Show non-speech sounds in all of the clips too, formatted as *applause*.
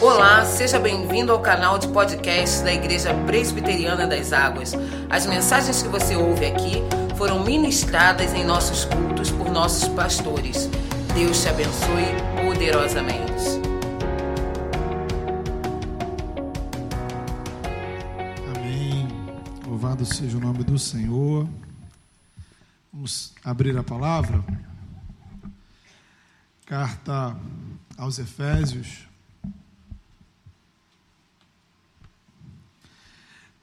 Olá, seja bem-vindo ao canal de podcast da Igreja Presbiteriana das Águas. As mensagens que você ouve aqui foram ministradas em nossos cultos por nossos pastores. Deus te abençoe poderosamente. Amém. Louvado seja o nome do Senhor. Vamos abrir a palavra. Carta aos Efésios.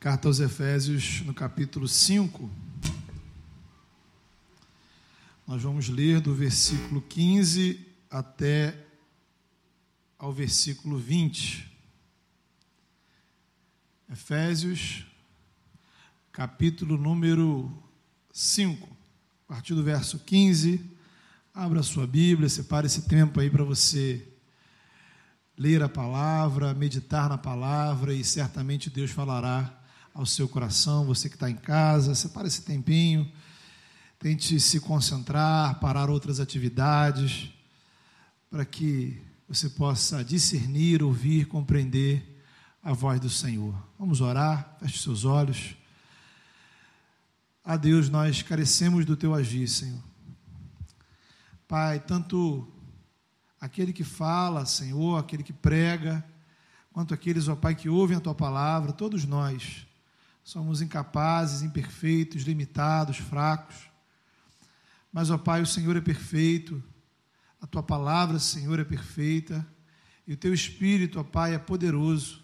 Carta aos Efésios, no capítulo 5. Nós vamos ler do versículo 15 até ao versículo 20. Efésios, capítulo número 5, a partir do verso 15. Abra sua Bíblia, separe esse tempo aí para você ler a palavra, meditar na palavra e certamente Deus falará ao seu coração. Você que está em casa, separe esse tempinho, tente se concentrar, parar outras atividades, para que você possa discernir, ouvir, compreender a voz do Senhor. Vamos orar, feche seus olhos. A Deus, nós carecemos do teu agir, Senhor. Pai, tanto aquele que fala, Senhor, aquele que prega, quanto aqueles, ó Pai, que ouvem a tua palavra, todos nós somos incapazes, imperfeitos, limitados, fracos. Mas, ó Pai, o Senhor é perfeito, a tua palavra, Senhor, é perfeita, e o teu espírito, ó Pai, é poderoso.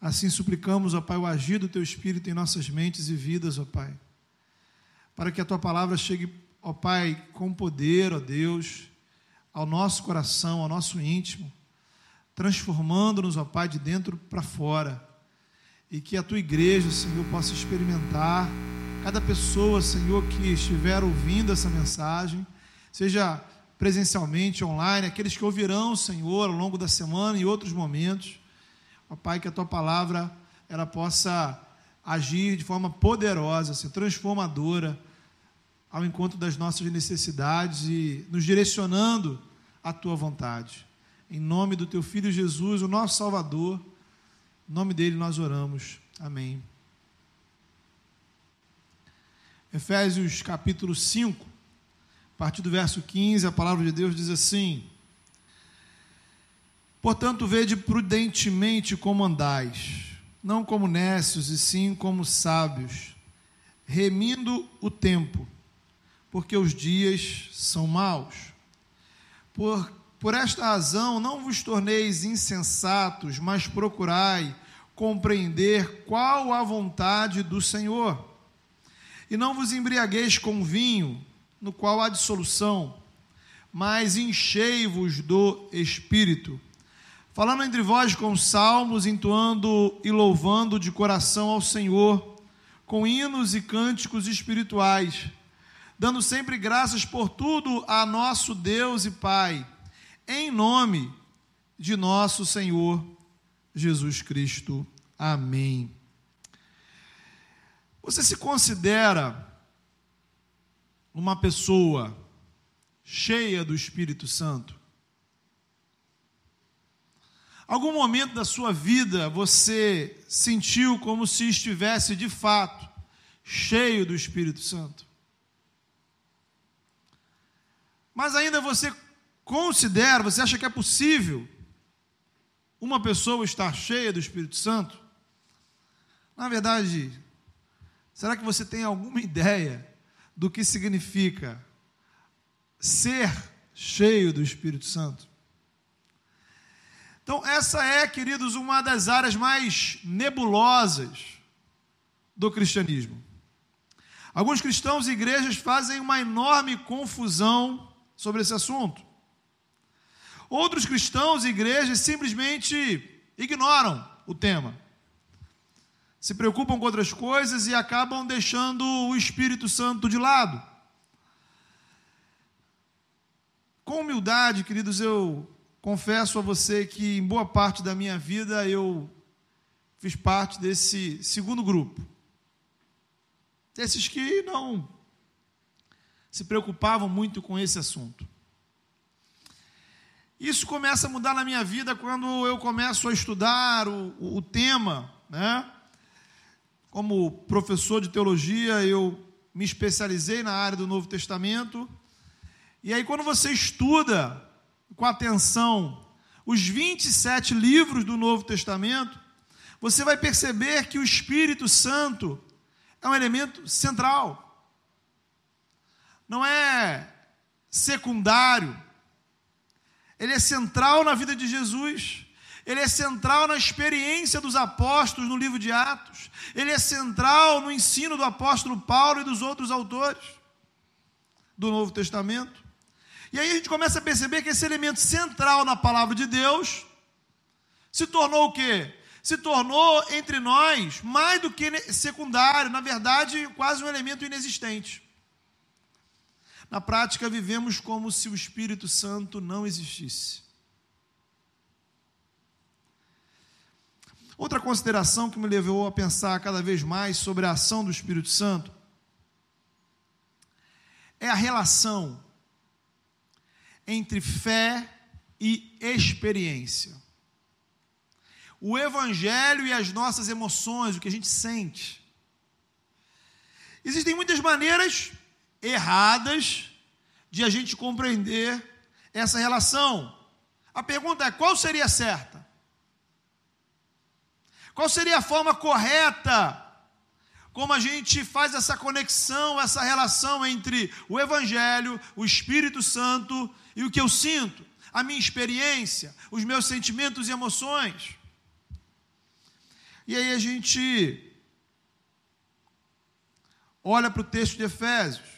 Assim suplicamos, ó Pai, o agir do teu espírito em nossas mentes e vidas, ó Pai, para que a tua palavra chegue ó Pai, com poder, ó Deus, ao nosso coração, ao nosso íntimo, transformando-nos, ó Pai, de dentro para fora. E que a tua igreja, Senhor, possa experimentar, cada pessoa, Senhor, que estiver ouvindo essa mensagem, seja presencialmente, online, aqueles que ouvirão, Senhor, ao longo da semana e outros momentos, ó Pai, que a tua palavra ela possa agir de forma poderosa, transformadora ao encontro das nossas necessidades e nos direcionando à tua vontade. Em nome do teu filho Jesus, o nosso Salvador, em nome dele nós oramos. Amém. Efésios capítulo 5, a partir do verso 15, a palavra de Deus diz assim: Portanto, vede prudentemente como andais, não como necios, e sim como sábios, remindo o tempo porque os dias são maus. Por esta razão, não vos torneis insensatos, mas procurai compreender qual a vontade do Senhor. E não vos embriagueis com vinho, no qual há dissolução, mas enchei-vos do Espírito, falando entre vós com salmos, entoando e louvando de coração ao Senhor, com hinos e cânticos espirituais dando sempre graças por tudo a nosso Deus e Pai, em nome de nosso Senhor Jesus Cristo. Amém. Você se considera uma pessoa cheia do Espírito Santo? Algum momento da sua vida você sentiu como se estivesse de fato cheio do Espírito Santo? Mas ainda você considera, você acha que é possível uma pessoa estar cheia do Espírito Santo? Na verdade, será que você tem alguma *laughs* ideia do que significa ser cheio do Espírito Santo? Então, essa é, queridos, uma das áreas mais nebulosas do cristianismo. Alguns cristãos e igrejas fazem uma enorme confusão sobre esse assunto. Outros cristãos e igrejas simplesmente ignoram o tema. Se preocupam com outras coisas e acabam deixando o Espírito Santo de lado. Com humildade, queridos, eu confesso a você que em boa parte da minha vida eu fiz parte desse segundo grupo. Desses que não se preocupavam muito com esse assunto. Isso começa a mudar na minha vida quando eu começo a estudar o, o tema, né? Como professor de teologia, eu me especializei na área do Novo Testamento. E aí, quando você estuda com atenção os 27 livros do Novo Testamento, você vai perceber que o Espírito Santo é um elemento central. Não é secundário. Ele é central na vida de Jesus. Ele é central na experiência dos apóstolos no livro de Atos. Ele é central no ensino do apóstolo Paulo e dos outros autores do Novo Testamento. E aí a gente começa a perceber que esse elemento central na palavra de Deus se tornou o quê? Se tornou entre nós mais do que secundário, na verdade, quase um elemento inexistente. Na prática, vivemos como se o Espírito Santo não existisse. Outra consideração que me levou a pensar cada vez mais sobre a ação do Espírito Santo é a relação entre fé e experiência. O Evangelho e as nossas emoções, o que a gente sente. Existem muitas maneiras erradas de a gente compreender essa relação. A pergunta é: qual seria a certa? Qual seria a forma correta como a gente faz essa conexão, essa relação entre o Evangelho, o Espírito Santo e o que eu sinto, a minha experiência, os meus sentimentos e emoções. E aí a gente olha para o texto de Efésios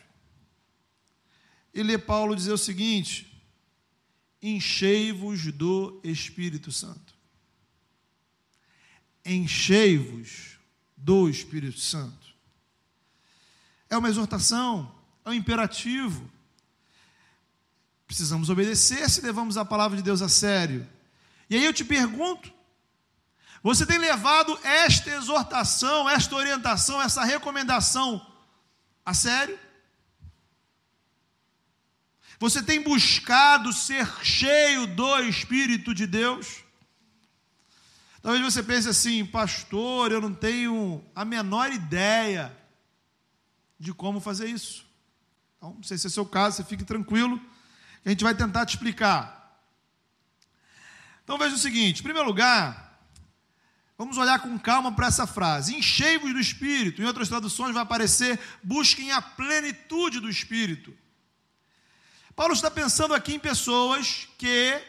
e lê Paulo dizer o seguinte: enchei-vos do Espírito Santo. Enchei-vos do Espírito Santo. É uma exortação, é um imperativo. Precisamos obedecer se levamos a palavra de Deus a sério. E aí eu te pergunto: você tem levado esta exortação, esta orientação, essa recomendação a sério? Você tem buscado ser cheio do Espírito de Deus? Talvez você pense assim, pastor, eu não tenho a menor ideia de como fazer isso. Então, não sei se é seu caso, você fique tranquilo a gente vai tentar te explicar. Então veja o seguinte: em primeiro lugar, vamos olhar com calma para essa frase: enchei-vos do Espírito. Em outras traduções vai aparecer: busquem a plenitude do Espírito. Paulo está pensando aqui em pessoas que,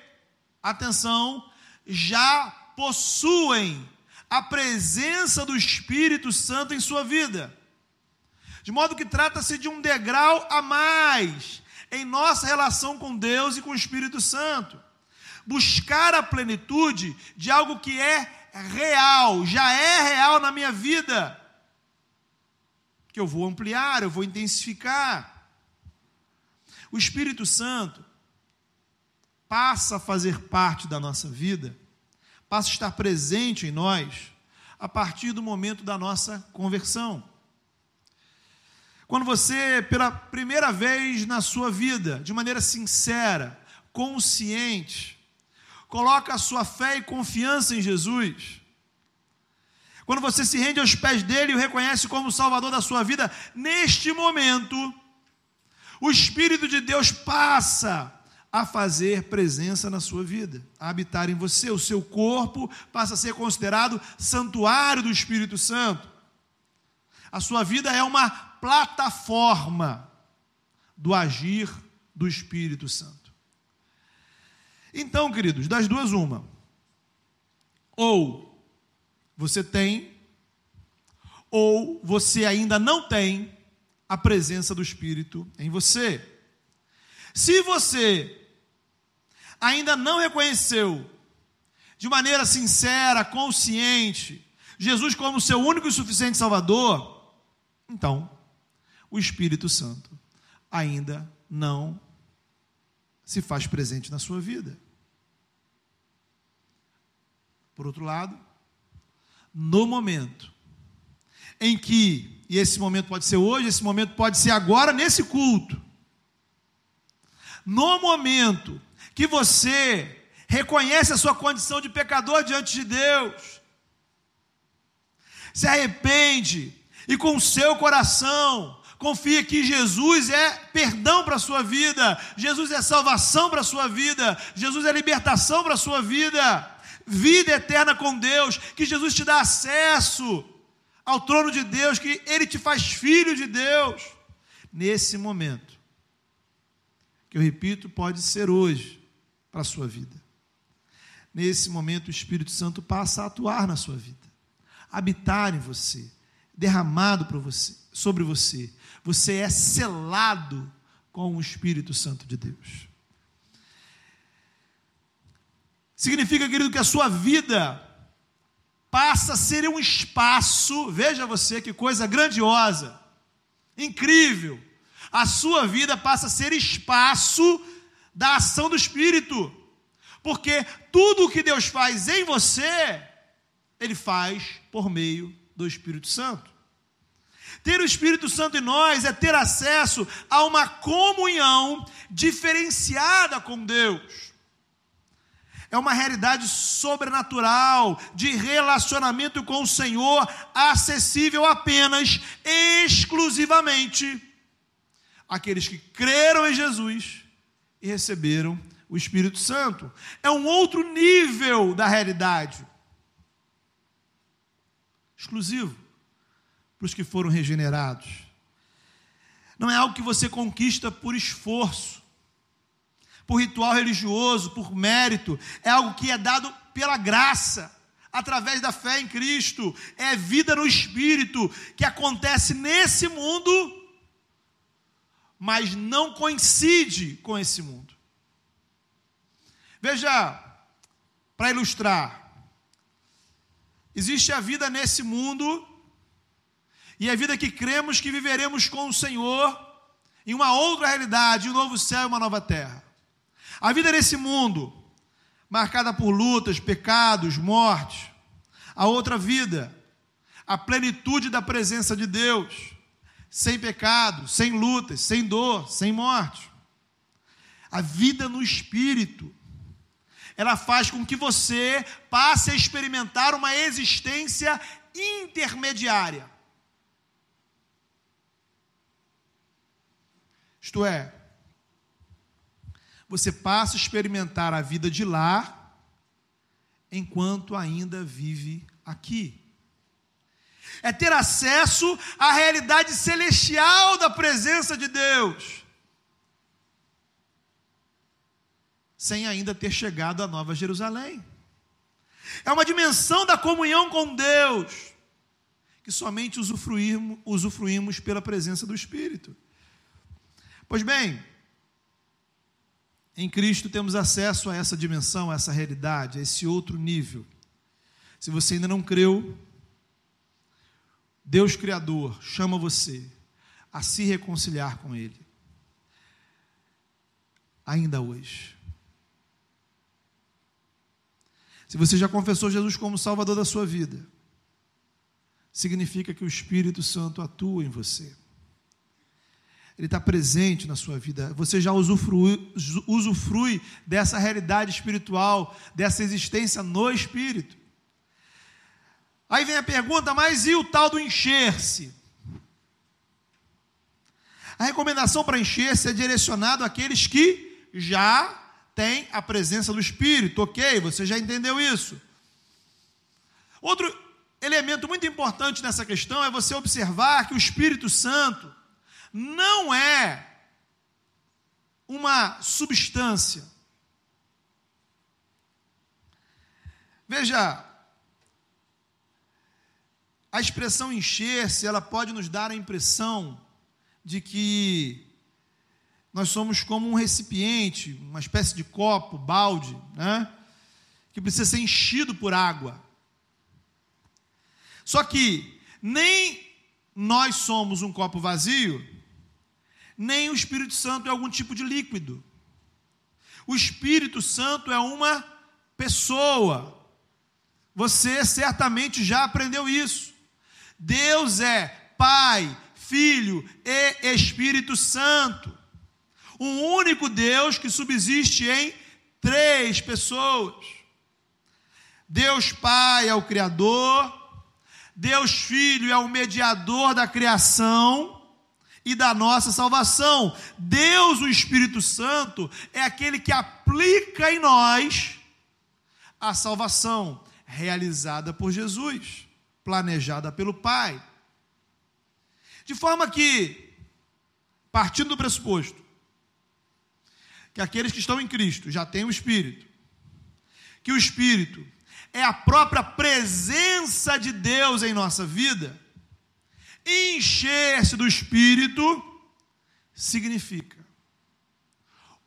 atenção, já possuem a presença do Espírito Santo em sua vida. De modo que trata-se de um degrau a mais em nossa relação com Deus e com o Espírito Santo. Buscar a plenitude de algo que é real, já é real na minha vida, que eu vou ampliar, eu vou intensificar. O Espírito Santo passa a fazer parte da nossa vida, passa a estar presente em nós a partir do momento da nossa conversão. Quando você, pela primeira vez na sua vida, de maneira sincera, consciente, coloca a sua fé e confiança em Jesus, quando você se rende aos pés dele e o reconhece como Salvador da sua vida, neste momento, o Espírito de Deus passa a fazer presença na sua vida, a habitar em você. O seu corpo passa a ser considerado santuário do Espírito Santo. A sua vida é uma plataforma do agir do Espírito Santo. Então, queridos, das duas, uma. Ou você tem, ou você ainda não tem a presença do Espírito em você. Se você ainda não reconheceu de maneira sincera, consciente, Jesus como seu único e suficiente Salvador, então o Espírito Santo ainda não se faz presente na sua vida. Por outro lado, no momento em que, e esse momento pode ser hoje, esse momento pode ser agora, nesse culto, no momento que você reconhece a sua condição de pecador diante de Deus, se arrepende e com o seu coração confia que Jesus é perdão para a sua vida, Jesus é salvação para a sua vida, Jesus é libertação para a sua vida, vida eterna com Deus, que Jesus te dá acesso ao trono de Deus, que Ele te faz filho de Deus. Nesse momento, que eu repito, pode ser hoje para a sua vida. Nesse momento, o Espírito Santo passa a atuar na sua vida, habitar em você, derramado para você, sobre você. Você é selado com o Espírito Santo de Deus. Significa, querido, que a sua vida passa a ser um espaço, veja você que coisa grandiosa, incrível. A sua vida passa a ser espaço da ação do Espírito, porque tudo o que Deus faz em você, Ele faz por meio do Espírito Santo. Ter o Espírito Santo em nós é ter acesso a uma comunhão diferenciada com Deus é uma realidade sobrenatural de relacionamento com o Senhor, acessível apenas, exclusivamente, àqueles que creram em Jesus e receberam o Espírito Santo. É um outro nível da realidade, exclusivo para os que foram regenerados. Não é algo que você conquista por esforço por ritual religioso, por mérito, é algo que é dado pela graça, através da fé em Cristo, é vida no Espírito, que acontece nesse mundo, mas não coincide com esse mundo. Veja, para ilustrar, existe a vida nesse mundo, e a vida que cremos que viveremos com o Senhor, em uma outra realidade, um novo céu e uma nova terra. A vida nesse mundo, marcada por lutas, pecados, mortes. A outra vida, a plenitude da presença de Deus, sem pecado, sem lutas, sem dor, sem morte. A vida no espírito, ela faz com que você passe a experimentar uma existência intermediária. Isto é, você passa a experimentar a vida de lá, enquanto ainda vive aqui. É ter acesso à realidade celestial da presença de Deus, sem ainda ter chegado à Nova Jerusalém. É uma dimensão da comunhão com Deus, que somente usufruímos, usufruímos pela presença do Espírito. Pois bem, em Cristo temos acesso a essa dimensão, a essa realidade, a esse outro nível. Se você ainda não creu, Deus Criador chama você a se reconciliar com Ele. Ainda hoje. Se você já confessou Jesus como Salvador da sua vida, significa que o Espírito Santo atua em você. Ele está presente na sua vida. Você já usufrui, usufrui dessa realidade espiritual, dessa existência no Espírito. Aí vem a pergunta, mas e o tal do encher-se? A recomendação para encher-se é direcionado àqueles que já têm a presença do Espírito, ok? Você já entendeu isso? Outro elemento muito importante nessa questão é você observar que o Espírito Santo, não é uma substância. Veja, a expressão encher-se, ela pode nos dar a impressão de que nós somos como um recipiente, uma espécie de copo, balde, né? que precisa ser enchido por água. Só que nem nós somos um copo vazio, nem o Espírito Santo é algum tipo de líquido. O Espírito Santo é uma pessoa. Você certamente já aprendeu isso. Deus é Pai, Filho e Espírito Santo. Um único Deus que subsiste em Três pessoas. Deus Pai é o Criador, Deus Filho é o mediador da criação e da nossa salvação. Deus, o Espírito Santo, é aquele que aplica em nós a salvação realizada por Jesus, planejada pelo Pai. De forma que, partindo do pressuposto que aqueles que estão em Cristo já têm o Espírito, que o Espírito é a própria presença de Deus em nossa vida, encher-se do Espírito significa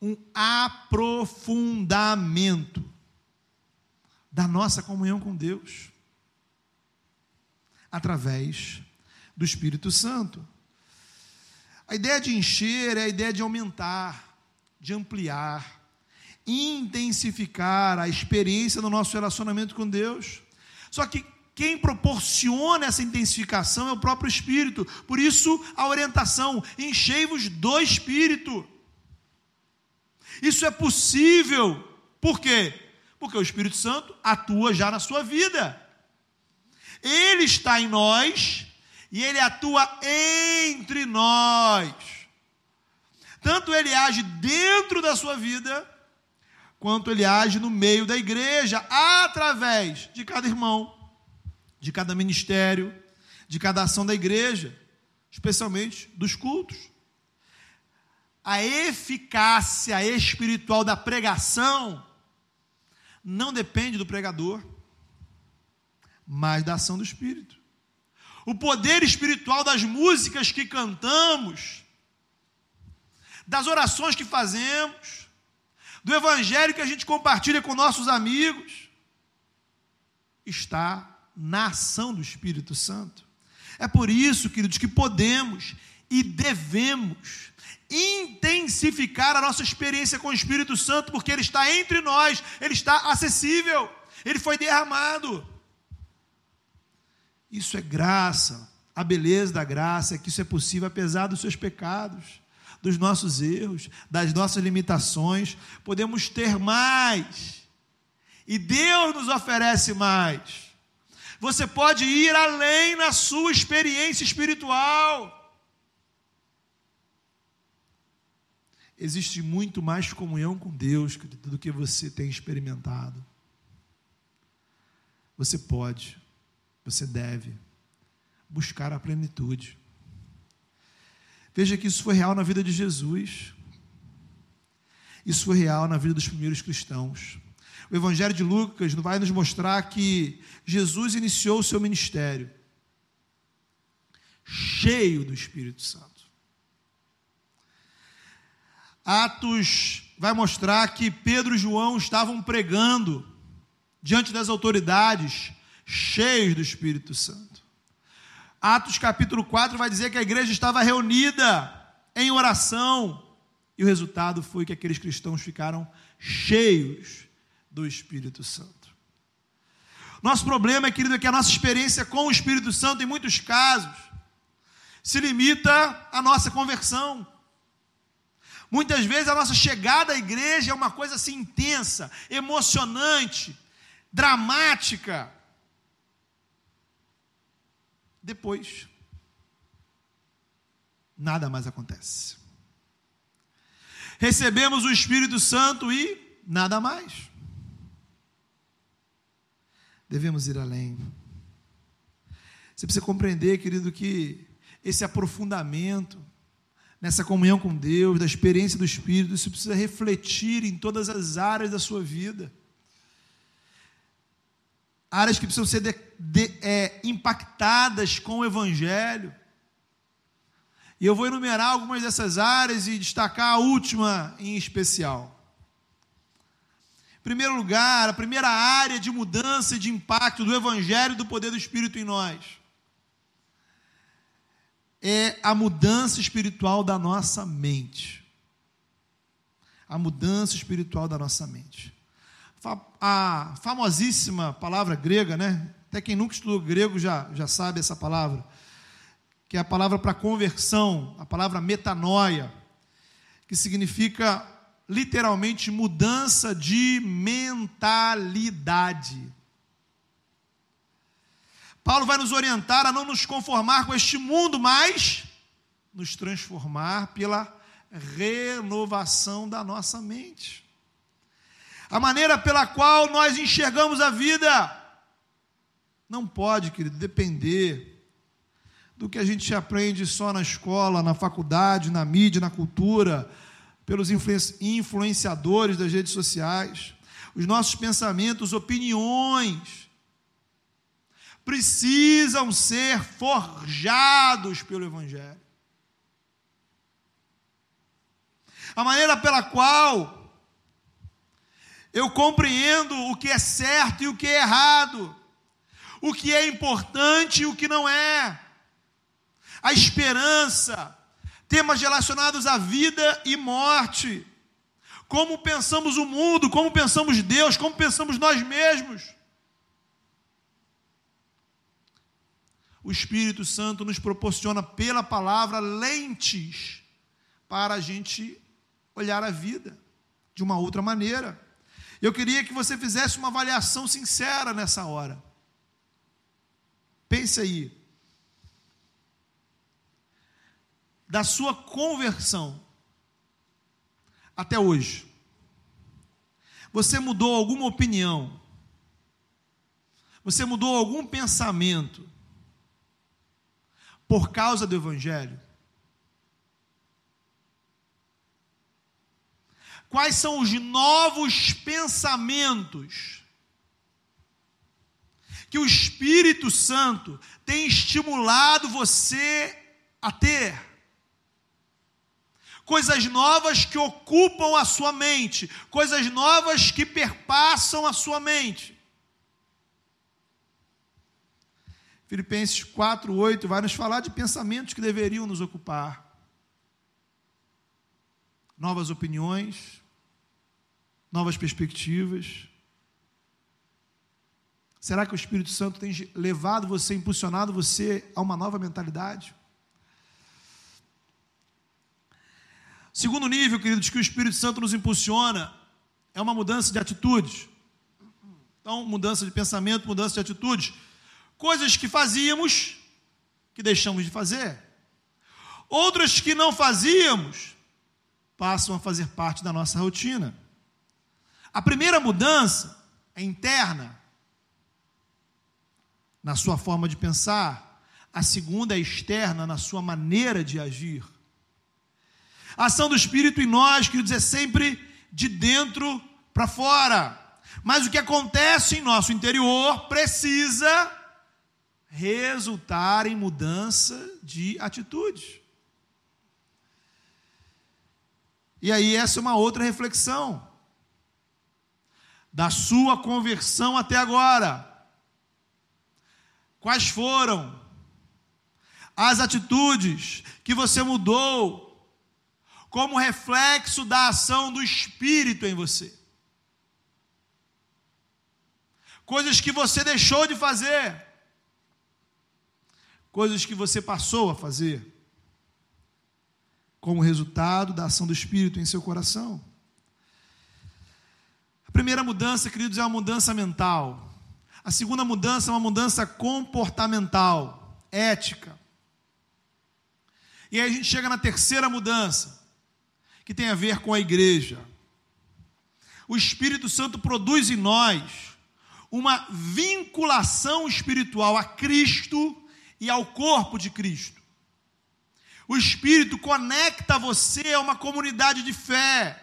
um aprofundamento da nossa comunhão com Deus através do Espírito Santo. A ideia de encher é a ideia de aumentar, de ampliar, intensificar a experiência do nosso relacionamento com Deus. Só que quem proporciona essa intensificação é o próprio Espírito. Por isso, a orientação: enchei-vos do Espírito. Isso é possível. Por quê? Porque o Espírito Santo atua já na sua vida. Ele está em nós e ele atua entre nós. Tanto ele age dentro da sua vida, quanto ele age no meio da igreja, através de cada irmão, de cada ministério, de cada ação da igreja, especialmente dos cultos. A eficácia espiritual da pregação não depende do pregador, mas da ação do Espírito. O poder espiritual das músicas que cantamos, das orações que fazemos, do evangelho que a gente compartilha com nossos amigos, está na ação do Espírito Santo. É por isso, queridos, que podemos e devemos intensificar a nossa experiência com o Espírito Santo, porque Ele está entre nós, Ele está acessível, Ele foi derramado. Isso é graça, a beleza da graça é que isso é possível apesar dos seus pecados, dos nossos erros, das nossas limitações, podemos ter mais, e Deus nos oferece mais. Você pode ir além na sua experiência espiritual. existe muito mais comunhão com Deus do que você tem experimentado. Você pode, você deve buscar a plenitude. Veja que isso foi real na vida de Jesus. Isso foi real na vida dos primeiros cristãos. O Evangelho de Lucas vai nos mostrar que Jesus iniciou o seu ministério cheio do Espírito Santo. Atos vai mostrar que Pedro e João estavam pregando diante das autoridades, cheios do Espírito Santo. Atos capítulo 4 vai dizer que a igreja estava reunida em oração, e o resultado foi que aqueles cristãos ficaram cheios do Espírito Santo. Nosso problema, querido, é que a nossa experiência com o Espírito Santo, em muitos casos, se limita à nossa conversão. Muitas vezes a nossa chegada à igreja é uma coisa assim intensa, emocionante, dramática. Depois, nada mais acontece. Recebemos o Espírito Santo e nada mais. Devemos ir além. Você precisa compreender, querido, que esse aprofundamento, nessa comunhão com Deus, da experiência do Espírito, isso precisa refletir em todas as áreas da sua vida. Áreas que precisam ser de, de, é, impactadas com o Evangelho. E eu vou enumerar algumas dessas áreas e destacar a última em especial. Primeiro lugar, a primeira área de mudança e de impacto do Evangelho e do poder do Espírito em nós é a mudança espiritual da nossa mente. A mudança espiritual da nossa mente. A famosíssima palavra grega, né? Até quem nunca estudou grego já, já sabe essa palavra, que é a palavra para conversão, a palavra metanoia, que significa literalmente mudança de mentalidade. Paulo vai nos orientar a não nos conformar com este mundo, mas nos transformar pela renovação da nossa mente. A maneira pela qual nós enxergamos a vida não pode, querido, depender do que a gente aprende só na escola, na faculdade, na mídia, na cultura, pelos influenciadores das redes sociais. Os nossos pensamentos, opiniões, precisam ser forjados pelo Evangelho. A maneira pela qual eu compreendo o que é certo e o que é errado, o que é importante e o que não é, a esperança, temas relacionados à vida e morte, como pensamos o mundo, como pensamos Deus, como pensamos nós mesmos. O Espírito Santo nos proporciona pela palavra lentes para a gente olhar a vida de uma outra maneira. Eu queria que você fizesse uma avaliação sincera nessa hora. Pense aí. Da sua conversão até hoje. Você mudou alguma opinião? Você mudou algum pensamento por causa do Evangelho? Quais são os novos pensamentos que o Espírito Santo tem estimulado você a ter? Coisas novas que ocupam a sua mente, coisas novas que perpassam a sua mente. Filipenses 4:8 vai nos falar de pensamentos que deveriam nos ocupar. Novas opiniões, novas perspectivas? Será que o Espírito Santo tem levado você, impulsionado você a uma nova mentalidade? Segundo nível, queridos, que o Espírito Santo nos impulsiona é uma mudança de atitudes. Então, mudança de pensamento, mudança de atitudes. Coisas que fazíamos, que deixamos de fazer. Outras que não fazíamos, passam a fazer parte da nossa rotina. A primeira mudança é interna, na sua forma de pensar, a segunda é externa, na sua maneira de agir. A ação do Espírito em nós, queridos, é sempre de dentro para fora. Mas o que acontece em nosso interior precisa resultar em mudança de atitude. E aí, essa é uma outra reflexão da sua conversão até agora. Quais foram as atitudes que você mudou como reflexo da ação do Espírito em você? Coisas que você deixou de fazer, coisas que você passou a fazer, como resultado da ação do Espírito em seu coração primeira mudança, queridos, é uma mudança mental. A segunda mudança é uma mudança comportamental, ética. E aí a gente chega na terceira mudança, que tem a ver com a igreja. O Espírito Santo produz em nós uma vinculação espiritual a Cristo e ao corpo de Cristo. O Espírito conecta você a uma comunidade de fé,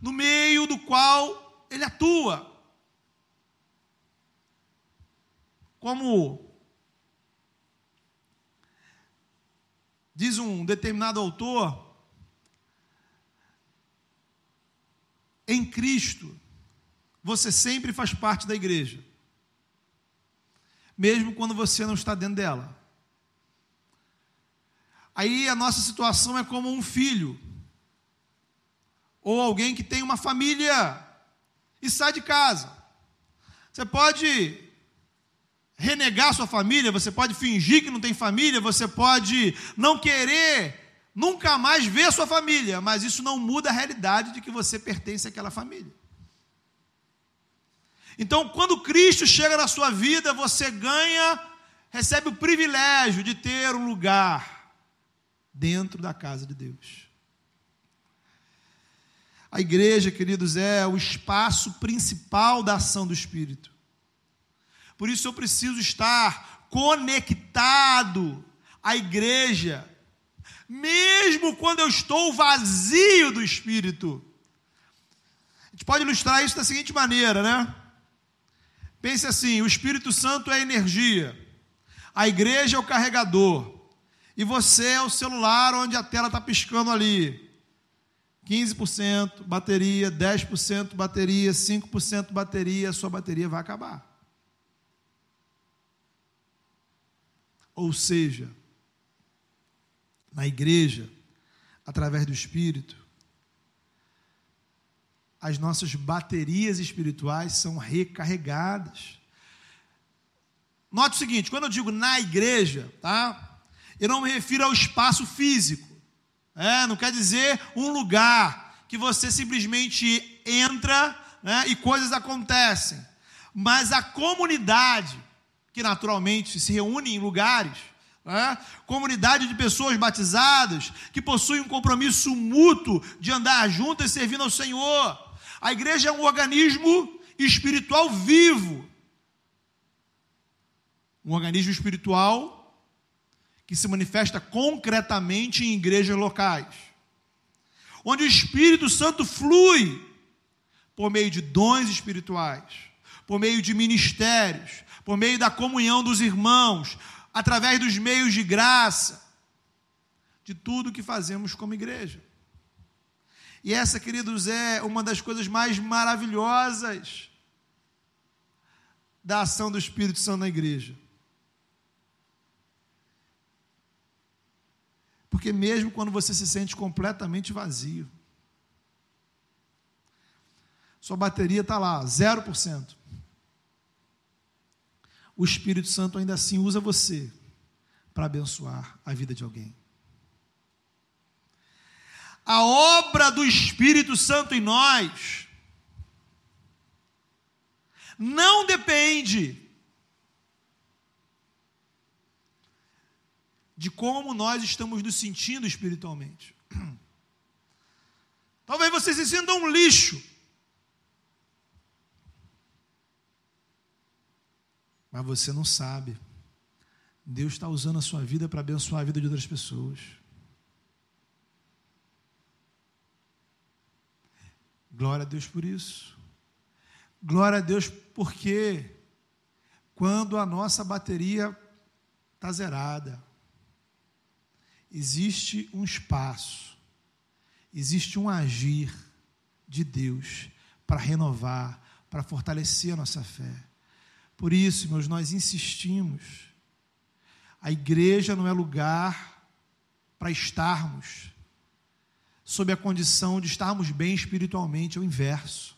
no meio do qual ele atua. Como diz um determinado autor, em Cristo, você sempre faz parte da igreja, mesmo quando você não está dentro dela. Aí a nossa situação é como um filho, ou alguém que tem uma família e sai de casa. Você pode renegar sua família, você pode fingir que não tem família, você pode não querer nunca mais a sua família, mas isso não muda a realidade de que você pertence àquela família. Então, quando Cristo chega na sua vida, você ganha, recebe o privilégio de ter um lugar dentro da casa de Deus. A igreja, queridos, é o espaço principal da ação do Espírito. Por isso eu preciso estar conectado à igreja, mesmo quando eu estou vazio do Espírito. A gente pode ilustrar isso da seguinte maneira, né? Pense assim: o Espírito Santo é a energia, a igreja é o carregador, e você é o celular onde a tela está piscando ali. 15% bateria, 10% bateria, 5% bateria, a sua bateria vai acabar. Ou seja, na igreja, através do Espírito, as nossas baterias espirituais são recarregadas. Note o seguinte: quando eu digo na igreja, tá? Eu não me refiro ao espaço físico. É, não quer dizer um lugar que você simplesmente entra né, e coisas acontecem. Mas a comunidade, que naturalmente se reúne em lugares, comunidade de pessoas batizadas, que possuem um compromisso mútuo de andar juntas servindo ao Senhor. A igreja é um organismo espiritual vivo. Um organismo espiritual que se manifesta concretamente em igrejas locais. Onde o Espírito Santo flui por meio de dons espirituais, por meio de ministérios, por meio da comunhão dos irmãos, através dos meios de graça, de tudo que fazemos como igreja. E essa, queridos, é uma das coisas mais maravilhosas da ação do Espírito Santo na igreja. Porque mesmo quando você se sente completamente vazio, sua bateria está lá, 0%. O Espírito Santo ainda assim usa você para abençoar a vida de alguém a obra do Espírito Santo em nós não depende de como nós estamos nos sentindo espiritualmente. *clears throat* Talvez você se sinta um lixo. Mas você não sabe. Deus está usando a sua vida para abençoar a vida de outras pessoas. Glória a Deus por isso. Glória a Deus porque quando a nossa bateria está zerada, existe um espaço, existe um agir de Deus para renovar, para fortalecer a nossa fé. Por isso, meus, nós insistimos. A igreja não é lugar para estarmos sob a condição de estarmos bem espiritualmente, é o inverso.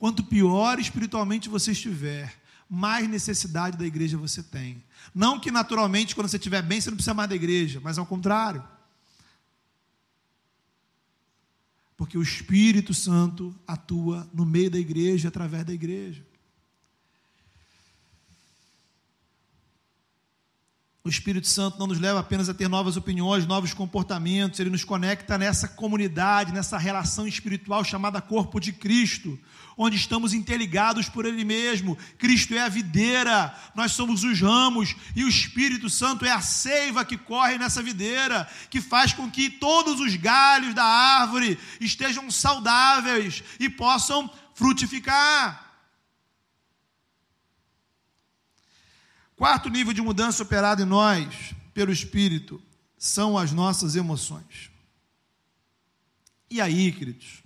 Quanto pior espiritualmente você estiver, mais necessidade da igreja você tem. Não que naturalmente, quando você estiver bem, você não precisa mais da igreja, mas ao contrário. Porque o Espírito Santo atua no meio da igreja, através da igreja. O Espírito Santo não nos leva apenas a ter novas opiniões, novos comportamentos, ele nos conecta nessa comunidade, nessa relação espiritual chamada corpo de Cristo, onde estamos interligados por Ele mesmo. Cristo é a videira, nós somos os ramos, e o Espírito Santo é a seiva que corre nessa videira, que faz com que todos os galhos da árvore estejam saudáveis e possam frutificar. Quarto nível de mudança operado em nós pelo Espírito são as nossas emoções. E aí, queridos,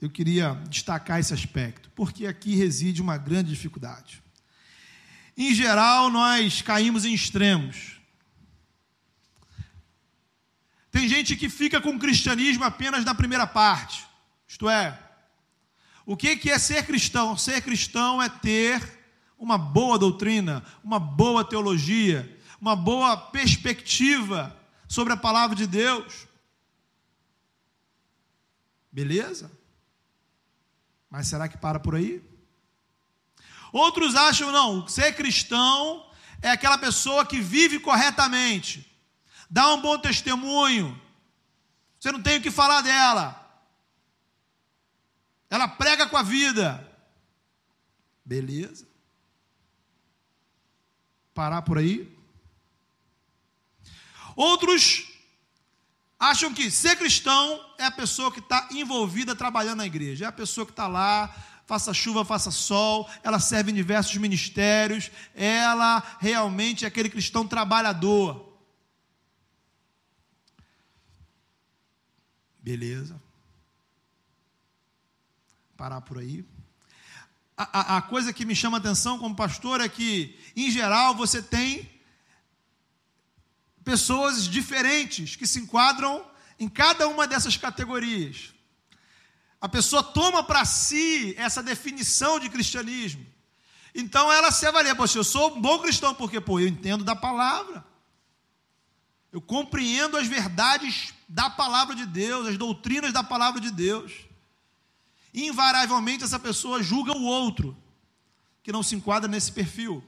eu queria destacar esse aspecto, porque aqui reside uma grande dificuldade. Em geral, nós caímos em extremos. Tem gente que fica com o cristianismo apenas na primeira parte, isto é, o que é ser cristão? Ser cristão é ter uma boa doutrina, uma boa teologia, uma boa perspectiva sobre a palavra de Deus. Beleza? Mas será que para por aí? Outros acham, não, ser cristão é aquela pessoa que vive corretamente, dá um bom testemunho, você não tem o que falar dela, ela prega com a vida. Beleza? Parar por aí? Outros acham que ser cristão é a pessoa que está envolvida trabalhando na igreja, é a pessoa que está lá, faça chuva, faça sol, ela serve em diversos ministérios, ela realmente é aquele cristão trabalhador. Beleza. Parar por aí. A, a, coisa que me chama a atenção como pastor é que, em geral, você tem pessoas diferentes que se enquadram em cada uma dessas categorias. A pessoa toma para si essa definição de cristianismo. Então ela se avalia, poxa, eu sou um bom cristão, porque, pô, eu entendo da palavra. Eu compreendo as verdades da palavra de Deus, as doutrinas da palavra de Deus. Invariavelmente essa pessoa julga o outro, que não se enquadra nesse perfil.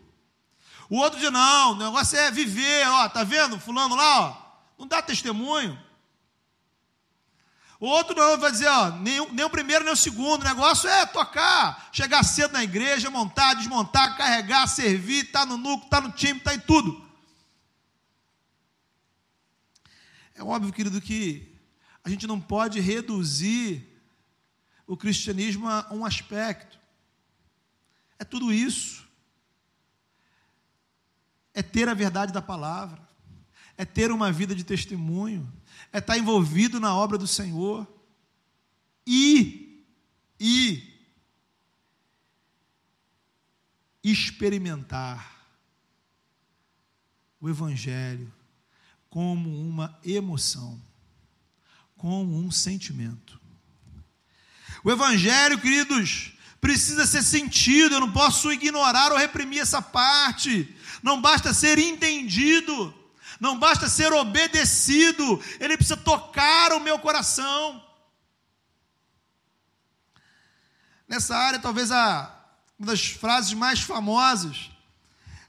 O outro diz: não, o negócio é viver, ó, tá vendo? Fulano lá, ó, não dá testemunho. O outro não vai dizer, ó, nem, nem o primeiro nem o segundo. O negócio é tocar, chegar cedo na igreja, montar, desmontar, carregar, servir, tá no núcleo, tá no time, tá em tudo. É óbvio, querido, que a gente não pode reduzir o cristianismo a um aspecto. É tudo isso é ter a verdade da palavra, é ter uma vida de testemunho, é estar envolvido na obra do Senhor e, e experimentar o Evangelho como uma emoção, como um sentimento. O Evangelho, queridos, precisa ser sentido, eu não posso ignorar ou reprimir essa parte. Não basta ser entendido, não basta ser obedecido, ele precisa tocar o meu coração. Nessa área, talvez a, uma das frases mais famosas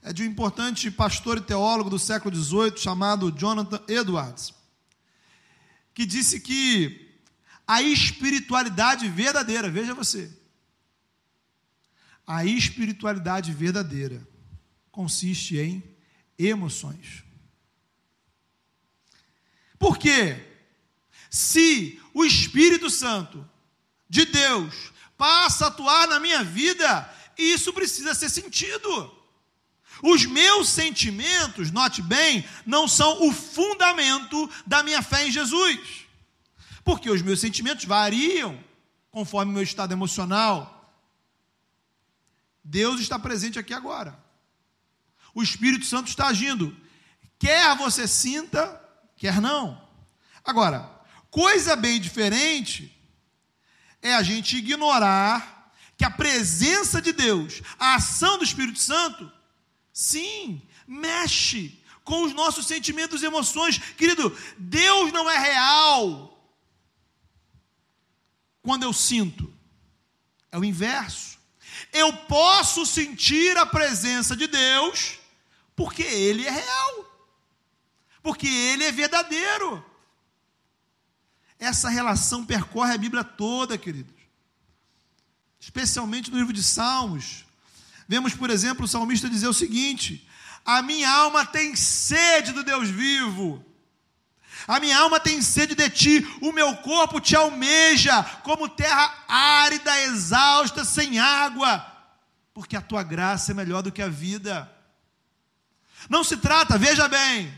é de um importante pastor e teólogo do século XVIII chamado Jonathan Edwards, que disse que a espiritualidade verdadeira, veja você, a espiritualidade verdadeira consiste em emoções. Por quê? Se o Espírito Santo de Deus passa a atuar na minha vida, isso precisa ser sentido. Os meus sentimentos, note bem, não são o fundamento da minha fé em Jesus. Porque os meus sentimentos variam conforme o meu estado emocional. Deus está presente aqui agora. O Espírito Santo está agindo. Quer você sinta, quer não. Agora, coisa bem diferente é a gente ignorar que a presença de Deus, a ação do Espírito Santo, sim, mexe com os nossos sentimentos e emoções. Querido, Deus não é real quando eu sinto, é o inverso. Eu posso sentir a presença de Deus porque ele é real. Porque ele é verdadeiro. Essa relação percorre a Bíblia toda, queridos. Especialmente no livro de Salmos. Vemos, por exemplo, o salmista dizer o seguinte: A minha alma tem sede do Deus vivo. A minha alma tem sede de ti, o meu corpo te almeja, como terra árida, exausta, sem água, porque a tua graça é melhor do que a vida. Não se trata, veja bem,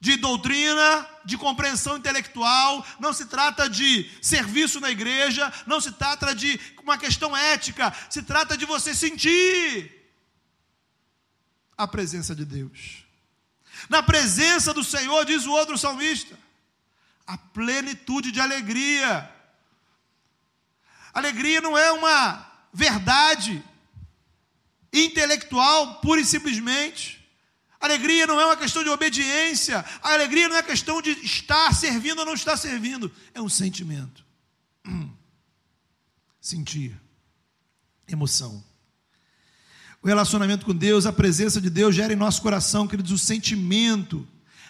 de doutrina, de compreensão intelectual, não se trata de serviço na igreja, não se trata de uma questão ética, se trata de você sentir a presença de Deus. Na presença do Senhor, diz o outro salmista, a plenitude de alegria. Alegria não é uma verdade intelectual, pura e simplesmente. Alegria não é uma questão de obediência, a alegria não é questão de estar servindo ou não estar servindo, é um sentimento. Sentir, emoção. O relacionamento com Deus, a presença de Deus gera em nosso coração, queridos, o sentimento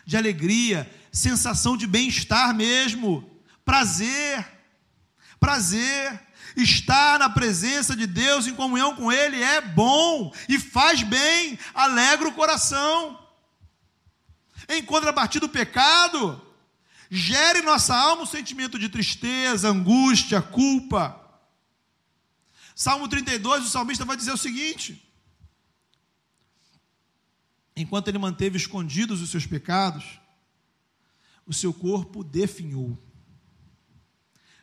de alegria, sensação de bem-estar mesmo, prazer, prazer. Estar na presença de Deus, em comunhão com Ele, é bom e faz bem, alegra o coração. Em contrapartida, o pecado gera em nossa alma um sentimento de tristeza, angústia, culpa. Salmo 32, o salmista vai dizer o seguinte: Enquanto ele manteve escondidos os seus pecados, o seu corpo definhou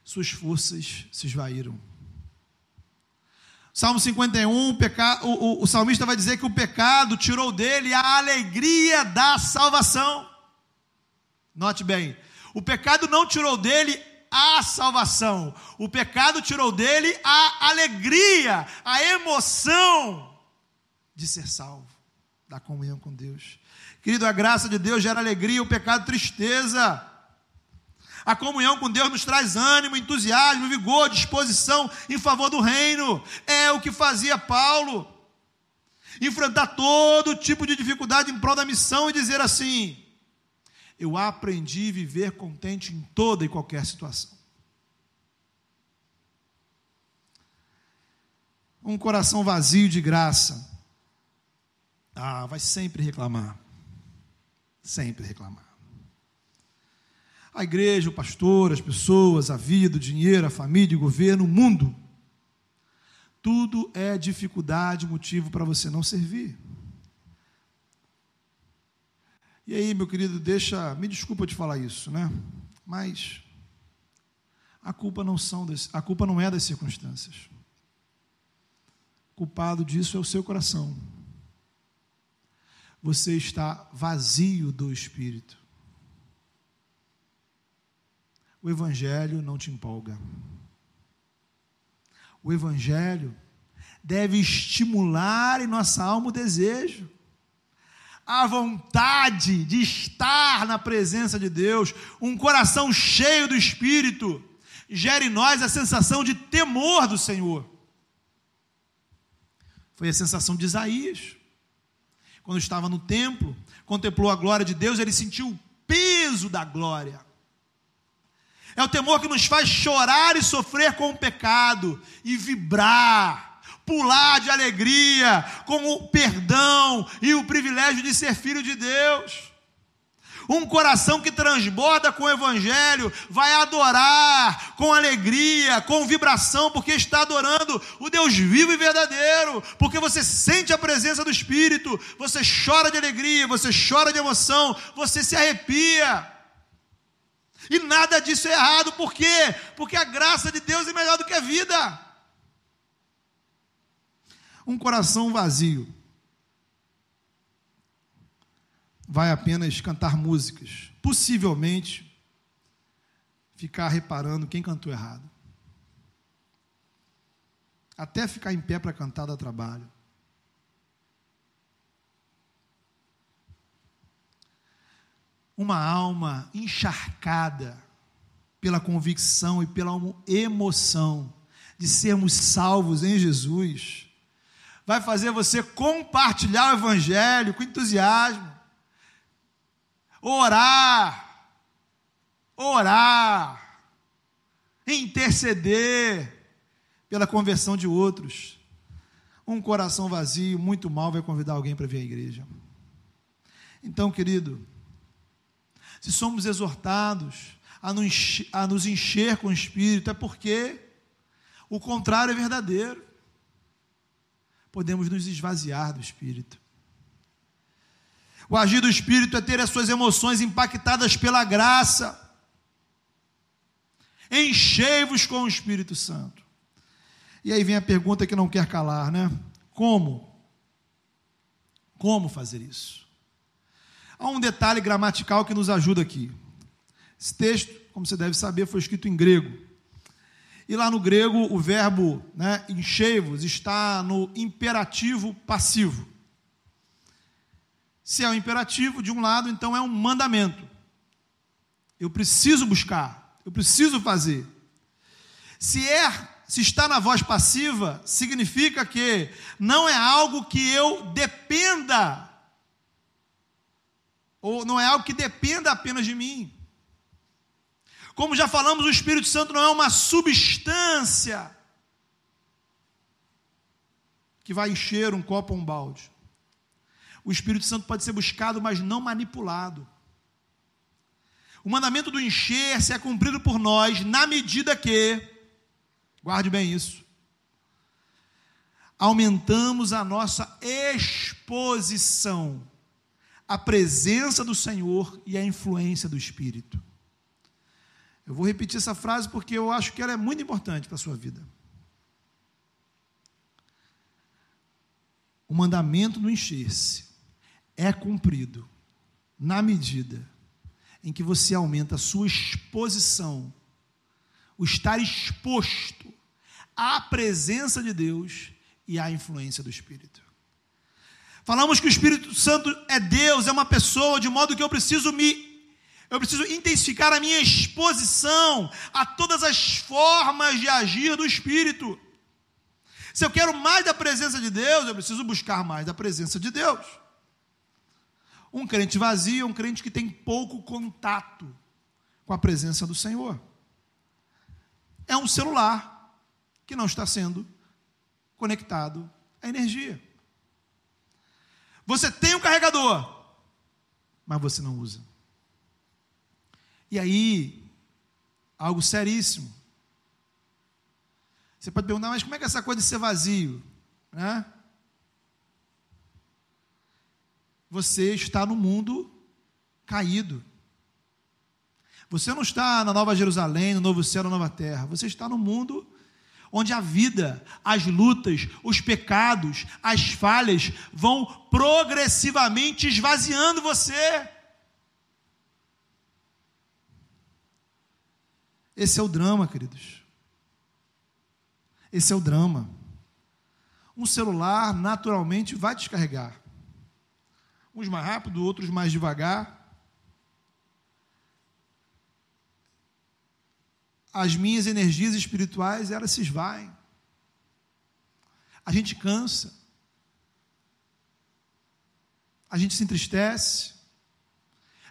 suas forças se esvaíram. Salmo 51, o, peca... o, o, o salmista vai dizer que o pecado tirou dele a alegria da salvação. Note bem, o pecado não tirou dele a salvação, o pecado tirou dele a alegria, a emoção de ser salvo, da comunhão com Deus. Querido, a graça de Deus gera alegria, o pecado tristeza. A comunhão com Deus nos traz ânimo, entusiasmo, vigor, disposição em favor do reino. É o que fazia Paulo. Enfrentar todo tipo de dificuldade em prol da missão e dizer assim: Eu aprendi a viver contente em toda e qualquer situação. Um coração vazio de graça. Ah, vai sempre reclamar. Sempre reclamar a igreja, o pastor, as pessoas, a vida, o dinheiro, a família, o governo, o mundo. Tudo é dificuldade, motivo para você não servir. E aí, meu querido, deixa, me desculpa de falar isso, né? Mas a culpa não são das, a culpa não é das circunstâncias. culpado disso é o seu coração. Você está vazio do espírito o Evangelho não te empolga. O Evangelho deve estimular em nossa alma o desejo, a vontade de estar na presença de Deus, um coração cheio do Espírito, gera em nós a sensação de temor do Senhor. Foi a sensação de Isaías. Quando estava no templo, contemplou a glória de Deus, ele sentiu o peso da glória. É o temor que nos faz chorar e sofrer com o pecado e vibrar, pular de alegria com o perdão e o privilégio de ser filho de Deus. Um coração que transborda com o Evangelho vai adorar com alegria, com vibração, porque está adorando o Deus vivo e verdadeiro, porque você sente a presença do Espírito, você chora de alegria, você chora de emoção, você se arrepia. E nada disso é errado, por quê? Porque a graça de Deus é melhor do que a vida. Um coração vazio vai apenas cantar músicas, possivelmente ficar reparando quem cantou errado. Até ficar em pé para cantar dá trabalho. uma alma encharcada pela convicção e pela emoção de sermos salvos em Jesus, vai fazer você compartilhar o Evangelho com entusiasmo, orar, orar, interceder pela conversão de outros. Um coração vazio, muito mal, vai convidar alguém para vir à igreja. Então, querido, se somos exortados a nos, encher, a nos encher com o Espírito, é porque o contrário é verdadeiro. Podemos nos esvaziar do Espírito. O agir do Espírito é ter as suas emoções impactadas pela graça. Enchei-vos com o Espírito Santo. E aí vem a pergunta que não quer calar, né? Como? Como fazer isso? Há um detalhe gramatical que nos ajuda aqui. Esse texto, como você deve saber, foi escrito em grego. E lá no grego, o verbo né, enchei-vos está no imperativo passivo. Se é um imperativo, de um lado, então é um mandamento. Eu preciso buscar, eu preciso fazer. Se é, se está na voz passiva, significa que não é algo que eu dependa, ou não é algo que dependa apenas de mim. Como já falamos, o Espírito Santo não é uma substância que vai encher um copo ou um balde. O Espírito Santo pode ser buscado, mas não manipulado. O mandamento do encher-se é cumprido por nós na medida que, guarde bem isso, aumentamos a nossa exposição à presença do Senhor e à influência do Espírito. Eu vou repetir essa frase porque eu acho que ela é muito importante para a sua vida. O mandamento do encher-se é cumprido na medida em que você aumenta a sua exposição, o estar exposto à presença de Deus e à influência do Espírito. Falamos que o Espírito Santo é Deus, é uma pessoa, de modo que eu preciso me eu preciso intensificar a minha exposição a todas as formas de agir do Espírito. Se eu quero mais da presença de Deus, eu preciso buscar mais da presença de Deus. Um crente vazio é um crente que tem pouco contato com a presença do Senhor. É um celular que não está sendo conectado à energia. Você tem um carregador, mas você não usa. E aí, algo seríssimo. Você pode perguntar, mas como é que é essa coisa de ser vazio? Né? Você está no mundo caído. Você não está na Nova Jerusalém, no Novo Céu, na Nova Terra. Você está no mundo onde a vida, as lutas, os pecados, as falhas vão progressivamente esvaziando você. Esse é o drama, queridos. Esse é o drama. Um celular naturalmente vai descarregar uns mais rápido, outros mais devagar. As minhas energias espirituais, elas se esvaem. A gente cansa. A gente se entristece.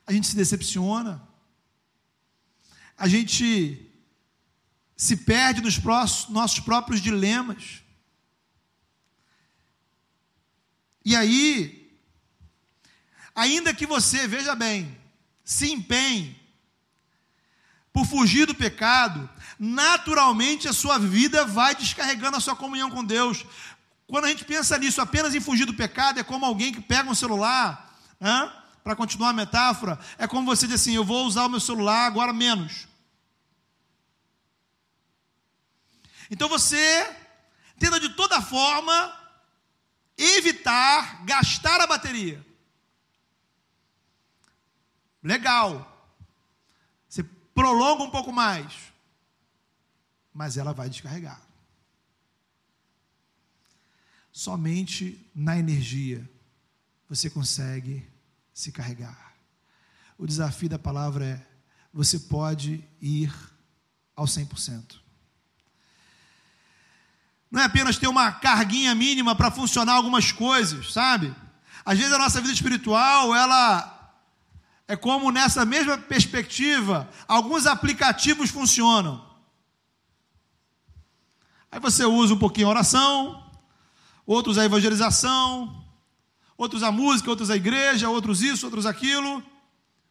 A gente se decepciona. A gente se perde nos nossos próprios dilemas. E aí, Ainda que você, veja bem, se empenhe por fugir do pecado, naturalmente a sua vida vai descarregando a sua comunhão com Deus. Quando a gente pensa nisso, apenas em fugir do pecado, é como alguém que pega um celular, para continuar a metáfora, é como você diz assim: eu vou usar o meu celular agora menos. Então você tenta de toda forma evitar gastar a bateria. Legal. Você prolonga um pouco mais. Mas ela vai descarregar. Somente na energia você consegue se carregar. O desafio da palavra é: você pode ir ao 100%. Não é apenas ter uma carguinha mínima para funcionar algumas coisas, sabe? Às vezes a nossa vida espiritual, ela é como nessa mesma perspectiva, alguns aplicativos funcionam. Aí você usa um pouquinho a oração, outros a evangelização, outros a música, outros a igreja, outros isso, outros aquilo.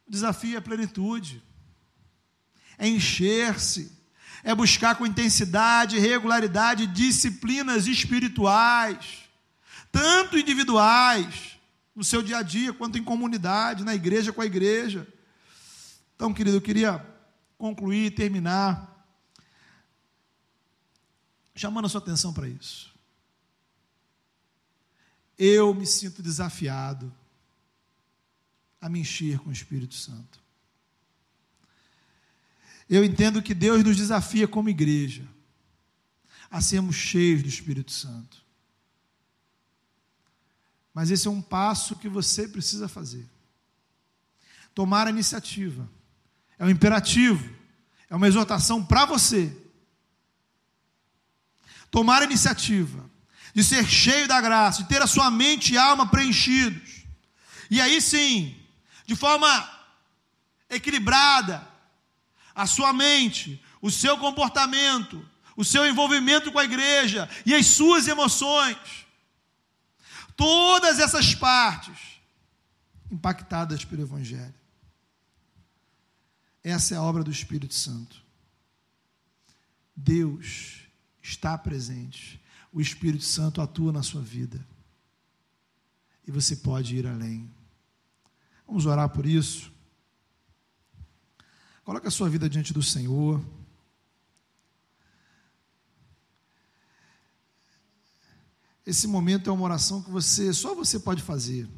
O desafio é plenitude, é encher-se, é buscar com intensidade, regularidade disciplinas espirituais, tanto individuais, no seu dia a dia, quanto em comunidade, na igreja com a igreja. Então, querido, eu queria concluir, terminar, chamando a sua atenção para isso. Eu me sinto desafiado a me encher com o Espírito Santo. Eu entendo que Deus nos desafia como igreja a sermos cheios do Espírito Santo. Mas esse é um passo que você precisa fazer. Tomar a iniciativa. É um imperativo. É uma exortação para você. Tomar a iniciativa de ser cheio da graça, de ter a sua mente e alma preenchidos. E aí sim, de forma equilibrada, a sua mente, o seu comportamento, o seu envolvimento com a igreja e as suas emoções. Todas essas partes impactadas pelo Evangelho. Essa é a obra do Espírito Santo. Deus está presente. O Espírito Santo atua na sua vida. E você pode ir além. Vamos orar por isso. Coloque a sua vida diante do Senhor. Esse momento é uma oração que você só você pode fazer.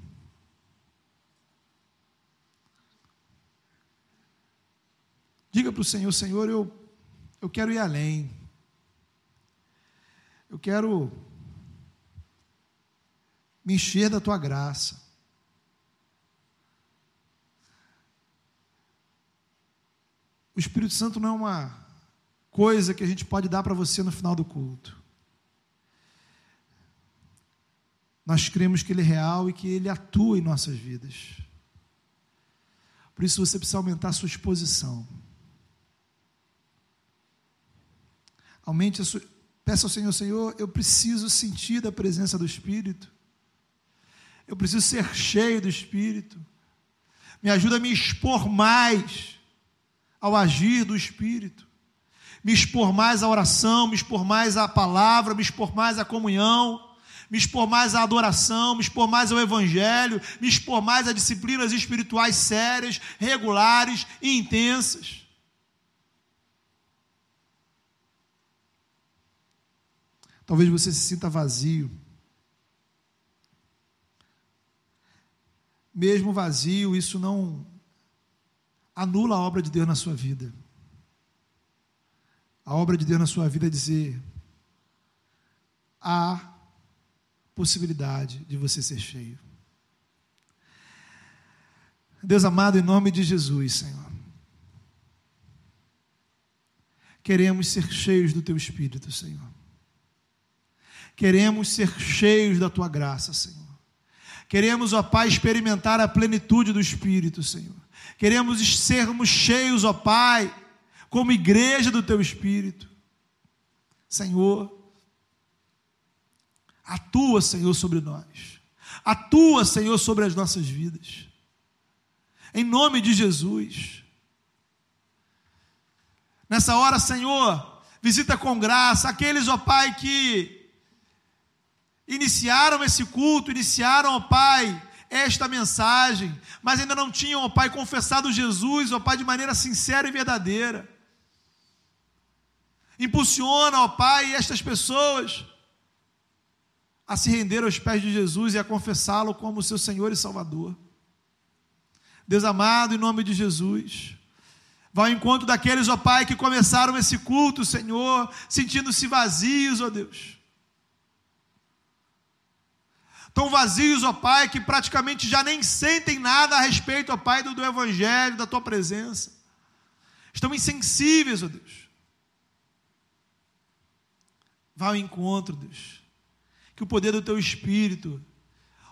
Diga para o Senhor, Senhor, eu, eu quero ir além. Eu quero me encher da tua graça. O Espírito Santo não é uma coisa que a gente pode dar para você no final do culto. Nós cremos que Ele é real e que Ele atua em nossas vidas. Por isso você precisa aumentar a sua exposição. Aumente a sua. Peça ao Senhor, Senhor, eu preciso sentir da presença do Espírito. Eu preciso ser cheio do Espírito. Me ajuda a me expor mais ao agir do Espírito. Me expor mais à oração, me expor mais à palavra, me expor mais à comunhão me expor mais à adoração, me expor mais ao evangelho, me expor mais a disciplinas espirituais sérias, regulares e intensas. Talvez você se sinta vazio. Mesmo vazio, isso não anula a obra de Deus na sua vida. A obra de Deus na sua vida é dizer: há possibilidade de você ser cheio. Deus amado, em nome de Jesus, Senhor. Queremos ser cheios do Teu Espírito, Senhor. Queremos ser cheios da Tua graça, Senhor. Queremos, ó Pai, experimentar a plenitude do Espírito, Senhor. Queremos sermos cheios, ó Pai, como igreja do Teu Espírito. Senhor, Atua, Senhor, sobre nós. Atua, Senhor, sobre as nossas vidas. Em nome de Jesus. Nessa hora, Senhor, visita com graça aqueles, ó Pai, que iniciaram esse culto, iniciaram, ó Pai, esta mensagem, mas ainda não tinham, ó Pai, confessado Jesus, ó Pai, de maneira sincera e verdadeira. Impulsiona, ó Pai, estas pessoas a se render aos pés de Jesus e a confessá-lo como seu Senhor e Salvador. Deus amado, em nome de Jesus, vá ao encontro daqueles, ó Pai, que começaram esse culto, Senhor, sentindo-se vazios, ó Deus. Tão vazios, ó Pai, que praticamente já nem sentem nada a respeito, ó Pai, do, do Evangelho, da Tua presença. Estão insensíveis, ó Deus. Vá ao encontro, Deus que o poder do teu espírito.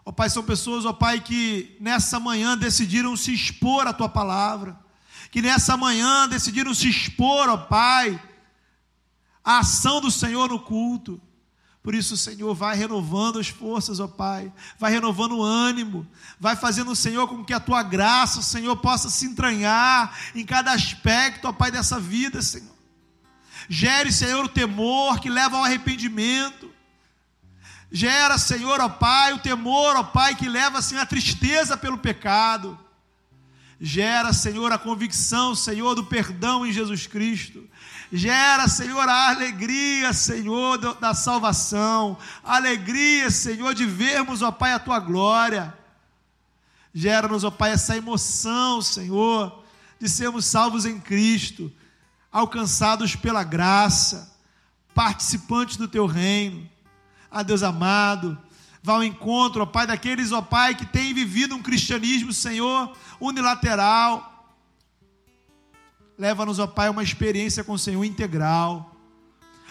Ó Pai, são pessoas, ó Pai, que nessa manhã decidiram se expor à tua palavra, que nessa manhã decidiram se expor, ó Pai, à ação do Senhor no culto. Por isso, Senhor, vai renovando as forças, ó Pai, vai renovando o ânimo, vai fazendo, Senhor, com que a tua graça, Senhor, possa se entranhar em cada aspecto, ó Pai, dessa vida, Senhor. Gere, Senhor, o temor que leva ao arrependimento. Gera, Senhor, ó Pai, o temor, ó Pai, que leva, Senhor, a tristeza pelo pecado. Gera, Senhor, a convicção, Senhor, do perdão em Jesus Cristo. Gera, Senhor, a alegria, Senhor, da salvação. Alegria, Senhor, de vermos, ó Pai, a tua glória. Gera-nos, ó Pai, essa emoção, Senhor, de sermos salvos em Cristo, alcançados pela graça, participantes do teu reino. Ah, Deus amado, Vá ao encontro, ó Pai, daqueles, ó Pai, que têm vivido um cristianismo, Senhor, unilateral. Leva-nos, ó Pai, a uma experiência com o Senhor integral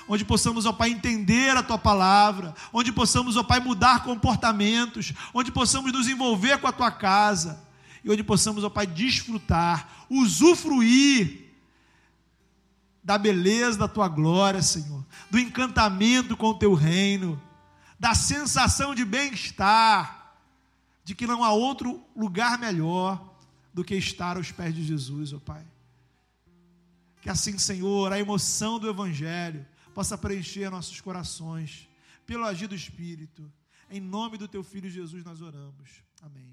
onde possamos, ó Pai, entender a Tua palavra, onde possamos, ó Pai, mudar comportamentos, onde possamos nos envolver com a Tua casa, e onde possamos, ó Pai, desfrutar, usufruir da beleza da Tua glória, Senhor, do encantamento com o Teu reino, da sensação de bem-estar, de que não há outro lugar melhor do que estar aos pés de Jesus, ó Pai. Que assim, Senhor, a emoção do Evangelho, possa preencher nossos corações, pelo agir do Espírito. Em nome do teu filho Jesus nós oramos. Amém.